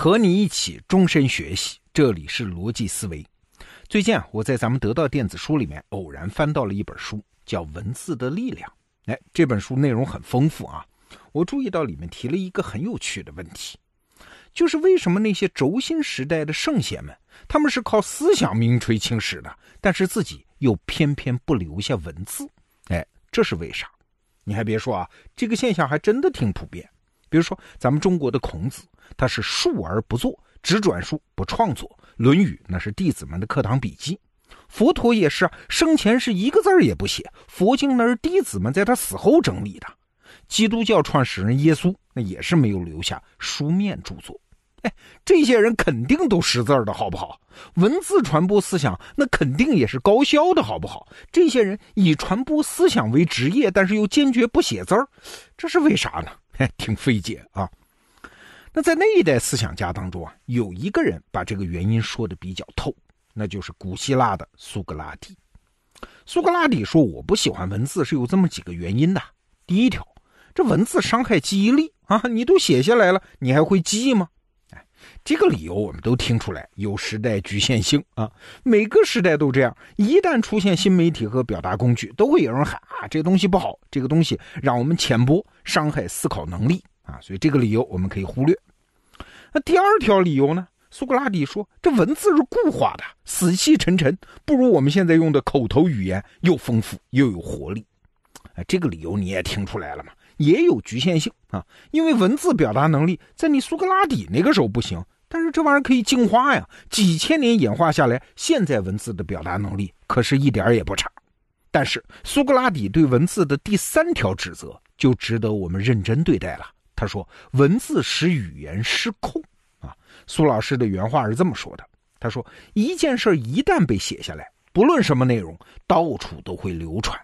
和你一起终身学习，这里是逻辑思维。最近啊，我在咱们得到电子书里面偶然翻到了一本书，叫《文字的力量》。哎，这本书内容很丰富啊。我注意到里面提了一个很有趣的问题，就是为什么那些轴心时代的圣贤们，他们是靠思想名垂青史的，但是自己又偏偏不留下文字？哎，这是为啥？你还别说啊，这个现象还真的挺普遍。比如说，咱们中国的孔子，他是述而不作，只转述不创作，《论语》那是弟子们的课堂笔记。佛陀也是啊，生前是一个字儿也不写，佛经那是弟子们在他死后整理的。基督教创始人耶稣那也是没有留下书面著作。哎，这些人肯定都识字儿的好不好？文字传播思想，那肯定也是高效的好不好？这些人以传播思想为职业，但是又坚决不写字儿，这是为啥呢？挺费解啊！那在那一代思想家当中啊，有一个人把这个原因说的比较透，那就是古希腊的苏格拉底。苏格拉底说：“我不喜欢文字是有这么几个原因的。第一条，这文字伤害记忆力啊，你都写下来了，你还会记吗？”这个理由我们都听出来，有时代局限性啊。每个时代都这样，一旦出现新媒体和表达工具，都会有人喊啊，这个东西不好，这个东西让我们浅薄。伤害思考能力啊，所以这个理由我们可以忽略。那第二条理由呢？苏格拉底说，这文字是固化的，死气沉沉，不如我们现在用的口头语言又丰富又有活力。哎，这个理由你也听出来了嘛？也有局限性啊，因为文字表达能力在你苏格拉底那个时候不行，但是这玩意儿可以进化呀，几千年演化下来，现在文字的表达能力可是一点也不差。但是苏格拉底对文字的第三条指责。就值得我们认真对待了。他说：“文字使语言失控。”啊，苏老师的原话是这么说的。他说：“一件事一旦被写下来，不论什么内容，到处都会流传。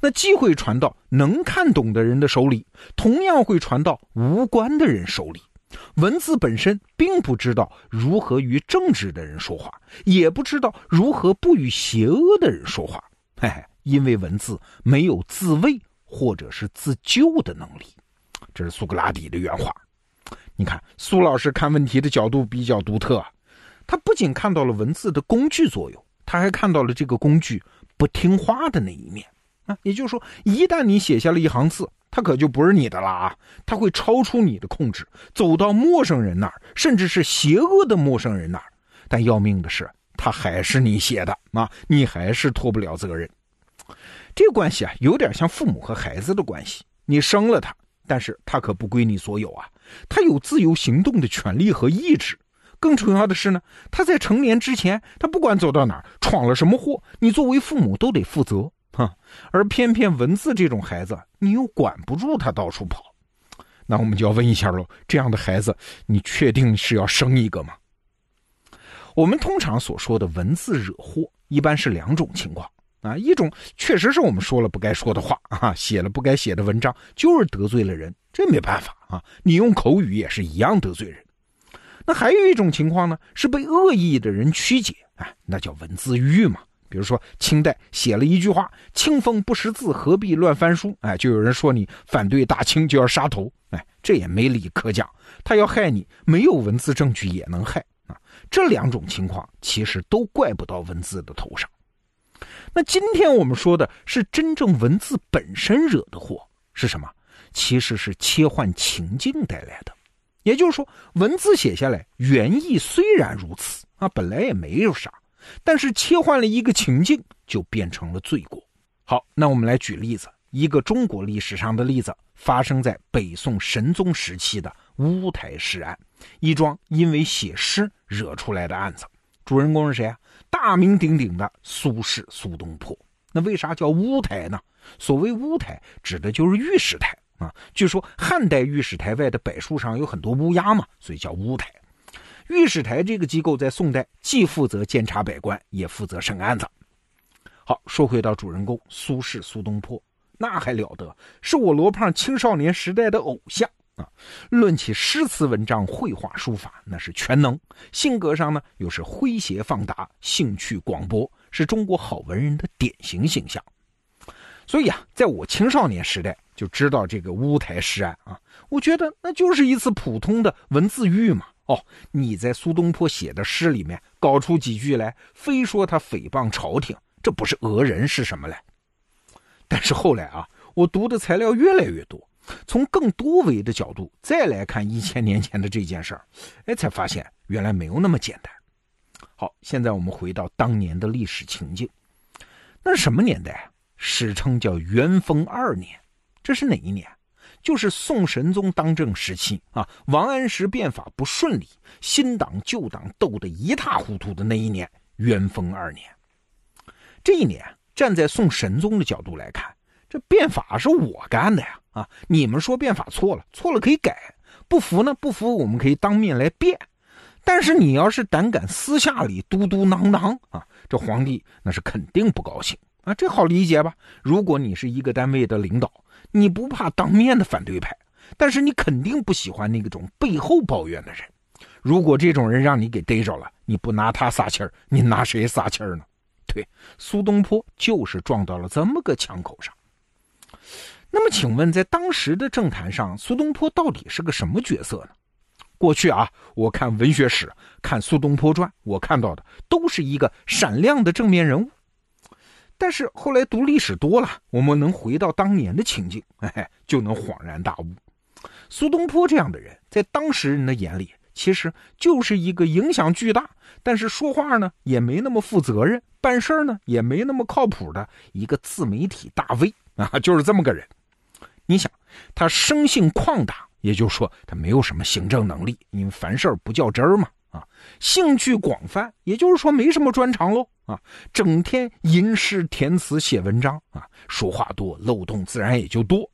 那既会传到能看懂的人的手里，同样会传到无关的人手里。文字本身并不知道如何与正直的人说话，也不知道如何不与邪恶的人说话。嘿嘿，因为文字没有自卫。”或者是自救的能力，这是苏格拉底的原话。你看，苏老师看问题的角度比较独特啊。他不仅看到了文字的工具作用，他还看到了这个工具不听话的那一面啊。也就是说，一旦你写下了一行字，它可就不是你的了啊，它会超出你的控制，走到陌生人那儿，甚至是邪恶的陌生人那儿。但要命的是，它还是你写的啊，你还是脱不了责任。这个关系啊，有点像父母和孩子的关系。你生了他，但是他可不归你所有啊，他有自由行动的权利和意志。更重要的是呢，他在成年之前，他不管走到哪儿，闯了什么祸，你作为父母都得负责。哼，而偏偏文字这种孩子，你又管不住他到处跑。那我们就要问一下喽，这样的孩子，你确定是要生一个吗？我们通常所说的文字惹祸，一般是两种情况。啊，一种确实是我们说了不该说的话啊，写了不该写的文章，就是得罪了人，这没办法啊。你用口语也是一样得罪人。那还有一种情况呢，是被恶意的人曲解，啊，那叫文字狱嘛。比如说清代写了一句话：“清风不识字，何必乱翻书？”哎，就有人说你反对大清就要杀头，哎，这也没理可讲。他要害你，没有文字证据也能害啊。这两种情况其实都怪不到文字的头上。那今天我们说的是真正文字本身惹的祸是什么？其实是切换情境带来的。也就是说，文字写下来原意虽然如此啊，本来也没有啥，但是切换了一个情境，就变成了罪过。好，那我们来举例子，一个中国历史上的例子，发生在北宋神宗时期的乌台诗案，一桩因为写诗惹出来的案子。主人公是谁啊？大名鼎鼎的苏轼苏东坡。那为啥叫乌台呢？所谓乌台，指的就是御史台啊。据说汉代御史台外的柏树上有很多乌鸦嘛，所以叫乌台。御史台这个机构在宋代既负责监察百官，也负责审案子。好，说回到主人公苏轼苏东坡，那还了得，是我罗胖青少年时代的偶像。啊，论起诗词文章、绘画书法，那是全能；性格上呢，又是诙谐放达、兴趣广博，是中国好文人的典型形象。所以啊，在我青少年时代就知道这个乌台诗案啊，我觉得那就是一次普通的文字狱嘛。哦，你在苏东坡写的诗里面搞出几句来，非说他诽谤朝廷，这不是讹人是什么嘞？但是后来啊，我读的材料越来越多，从更多维的角度再来看一千年前的这件事儿，哎，才发现原来没有那么简单。好，现在我们回到当年的历史情境，那是什么年代啊？史称叫元丰二年，这是哪一年？就是宋神宗当政时期啊，王安石变法不顺利，新党旧党斗得一塌糊涂的那一年，元丰二年。这一年，站在宋神宗的角度来看，这变法是我干的呀！啊，你们说变法错了，错了可以改，不服呢，不服我们可以当面来辩。但是你要是胆敢私下里嘟嘟囔囔啊，这皇帝那是肯定不高兴啊！这好理解吧？如果你是一个单位的领导。你不怕当面的反对派，但是你肯定不喜欢那种背后抱怨的人。如果这种人让你给逮着了，你不拿他撒气儿，你拿谁撒气儿呢？对，苏东坡就是撞到了这么个枪口上。那么，请问在当时的政坛上，苏东坡到底是个什么角色呢？过去啊，我看文学史，看《苏东坡传》，我看到的都是一个闪亮的正面人物。但是后来读历史多了，我们能回到当年的情景，哎，就能恍然大悟。苏东坡这样的人，在当时人的眼里，其实就是一个影响巨大，但是说话呢也没那么负责任，办事呢也没那么靠谱的一个自媒体大 V 啊，就是这么个人。你想，他生性旷达，也就是说他没有什么行政能力，因为凡事不较真儿嘛。啊，兴趣广泛，也就是说没什么专长喽。啊，整天吟诗填词写文章啊，说话多，漏洞自然也就多。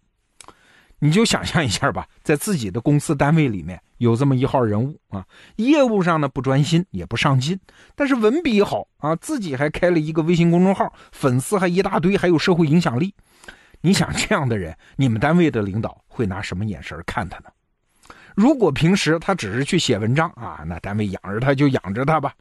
你就想象一下吧，在自己的公司单位里面有这么一号人物啊，业务上呢不专心也不上进，但是文笔好啊，自己还开了一个微信公众号，粉丝还一大堆，还有社会影响力。你想这样的人，你们单位的领导会拿什么眼神看他呢？如果平时他只是去写文章啊，那单位养着他就养着他吧。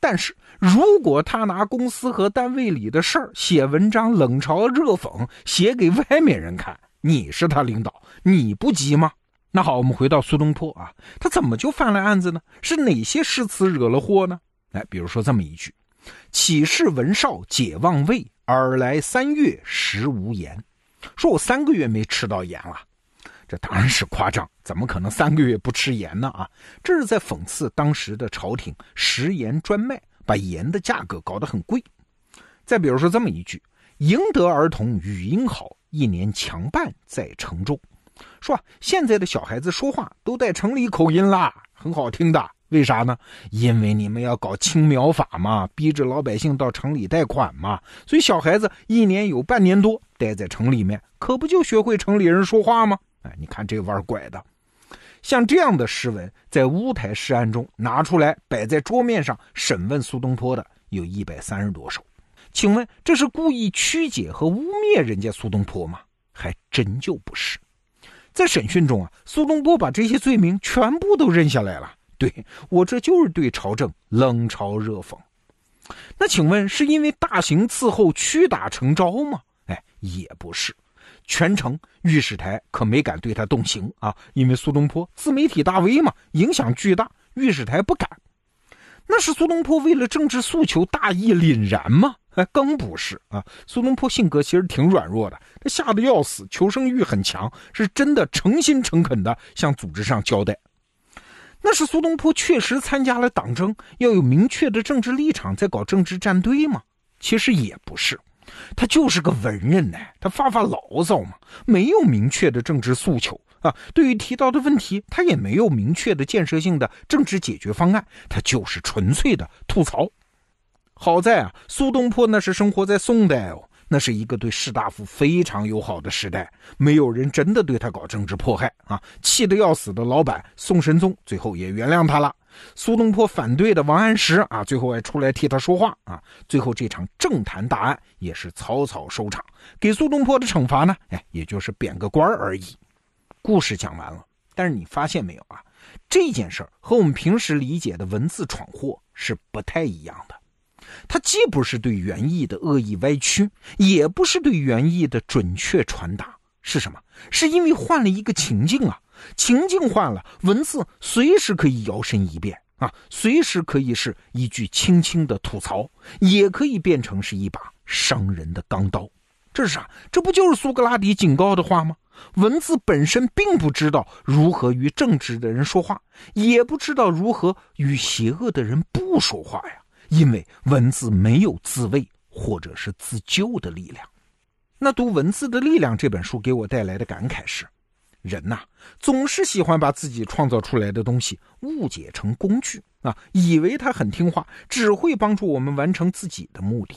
但是如果他拿公司和单位里的事儿写文章，冷嘲热讽，写给外面人看，你是他领导，你不急吗？那好，我们回到苏东坡啊，他怎么就犯了案子呢？是哪些诗词惹了祸呢？哎，比如说这么一句：“岂是文少解忘味，尔来三月食无盐。”说我三个月没吃到盐了。这当然是夸张，怎么可能三个月不吃盐呢？啊，这是在讽刺当时的朝廷食盐专卖，把盐的价格搞得很贵。再比如说这么一句：“赢得儿童语音好，一年强半在城中。”说现在的小孩子说话都带城里口音啦，很好听的。为啥呢？因为你们要搞青苗法嘛，逼着老百姓到城里贷款嘛，所以小孩子一年有半年多待在城里面，可不就学会城里人说话吗？哎，你看这玩拐的，像这样的诗文，在乌台诗案中拿出来摆在桌面上审问苏东坡的有一百三十多首，请问这是故意曲解和污蔑人家苏东坡吗？还真就不是。在审讯中啊，苏东坡把这些罪名全部都认下来了。对我这就是对朝政冷嘲热讽。那请问是因为大刑伺候屈打成招吗？哎，也不是。全程御史台可没敢对他动刑啊，因为苏东坡自媒体大 V 嘛，影响巨大，御史台不敢。那是苏东坡为了政治诉求大义凛然吗？哎，更不是啊。苏东坡性格其实挺软弱的，他吓得要死，求生欲很强，是真的诚心诚恳的向组织上交代。那是苏东坡确实参加了党争，要有明确的政治立场，在搞政治站队吗？其实也不是。他就是个文人呢，他发发牢骚嘛，没有明确的政治诉求啊。对于提到的问题，他也没有明确的建设性的政治解决方案，他就是纯粹的吐槽。好在啊，苏东坡那是生活在宋代哦，那是一个对士大夫非常友好的时代，没有人真的对他搞政治迫害啊。气得要死的老板宋神宗最后也原谅他了。苏东坡反对的王安石啊，最后还出来替他说话啊。最后这场政坛大案也是草草收场，给苏东坡的惩罚呢，哎，也就是贬个官而已。故事讲完了，但是你发现没有啊？这件事儿和我们平时理解的文字闯祸是不太一样的。它既不是对原意的恶意歪曲，也不是对原意的准确传达，是什么？是因为换了一个情境啊。情境换了，文字随时可以摇身一变啊，随时可以是一句轻轻的吐槽，也可以变成是一把伤人的钢刀。这是啥？这不就是苏格拉底警告的话吗？文字本身并不知道如何与正直的人说话，也不知道如何与邪恶的人不说话呀。因为文字没有自卫或者是自救的力量。那读《文字的力量》这本书给我带来的感慨是：人呐，总是喜欢把自己创造出来的东西误解成工具啊，以为它很听话，只会帮助我们完成自己的目的。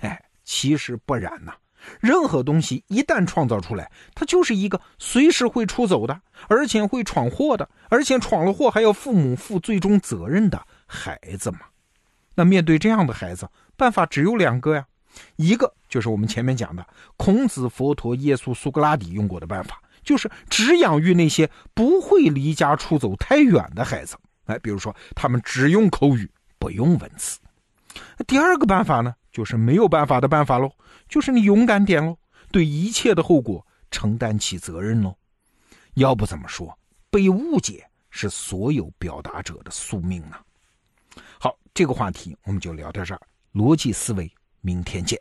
哎，其实不然呐。任何东西一旦创造出来，它就是一个随时会出走的，而且会闯祸的，而且闯了祸还要父母负最终责任的孩子嘛。那面对这样的孩子，办法只有两个呀，一个就是我们前面讲的孔子、佛陀、耶稣、苏格拉底用过的办法，就是只养育那些不会离家出走太远的孩子。哎，比如说他们只用口语，不用文字。第二个办法呢，就是没有办法的办法喽，就是你勇敢点喽，对一切的后果承担起责任喽。要不怎么说被误解是所有表达者的宿命呢？好，这个话题我们就聊到这儿。逻辑思维，明天见。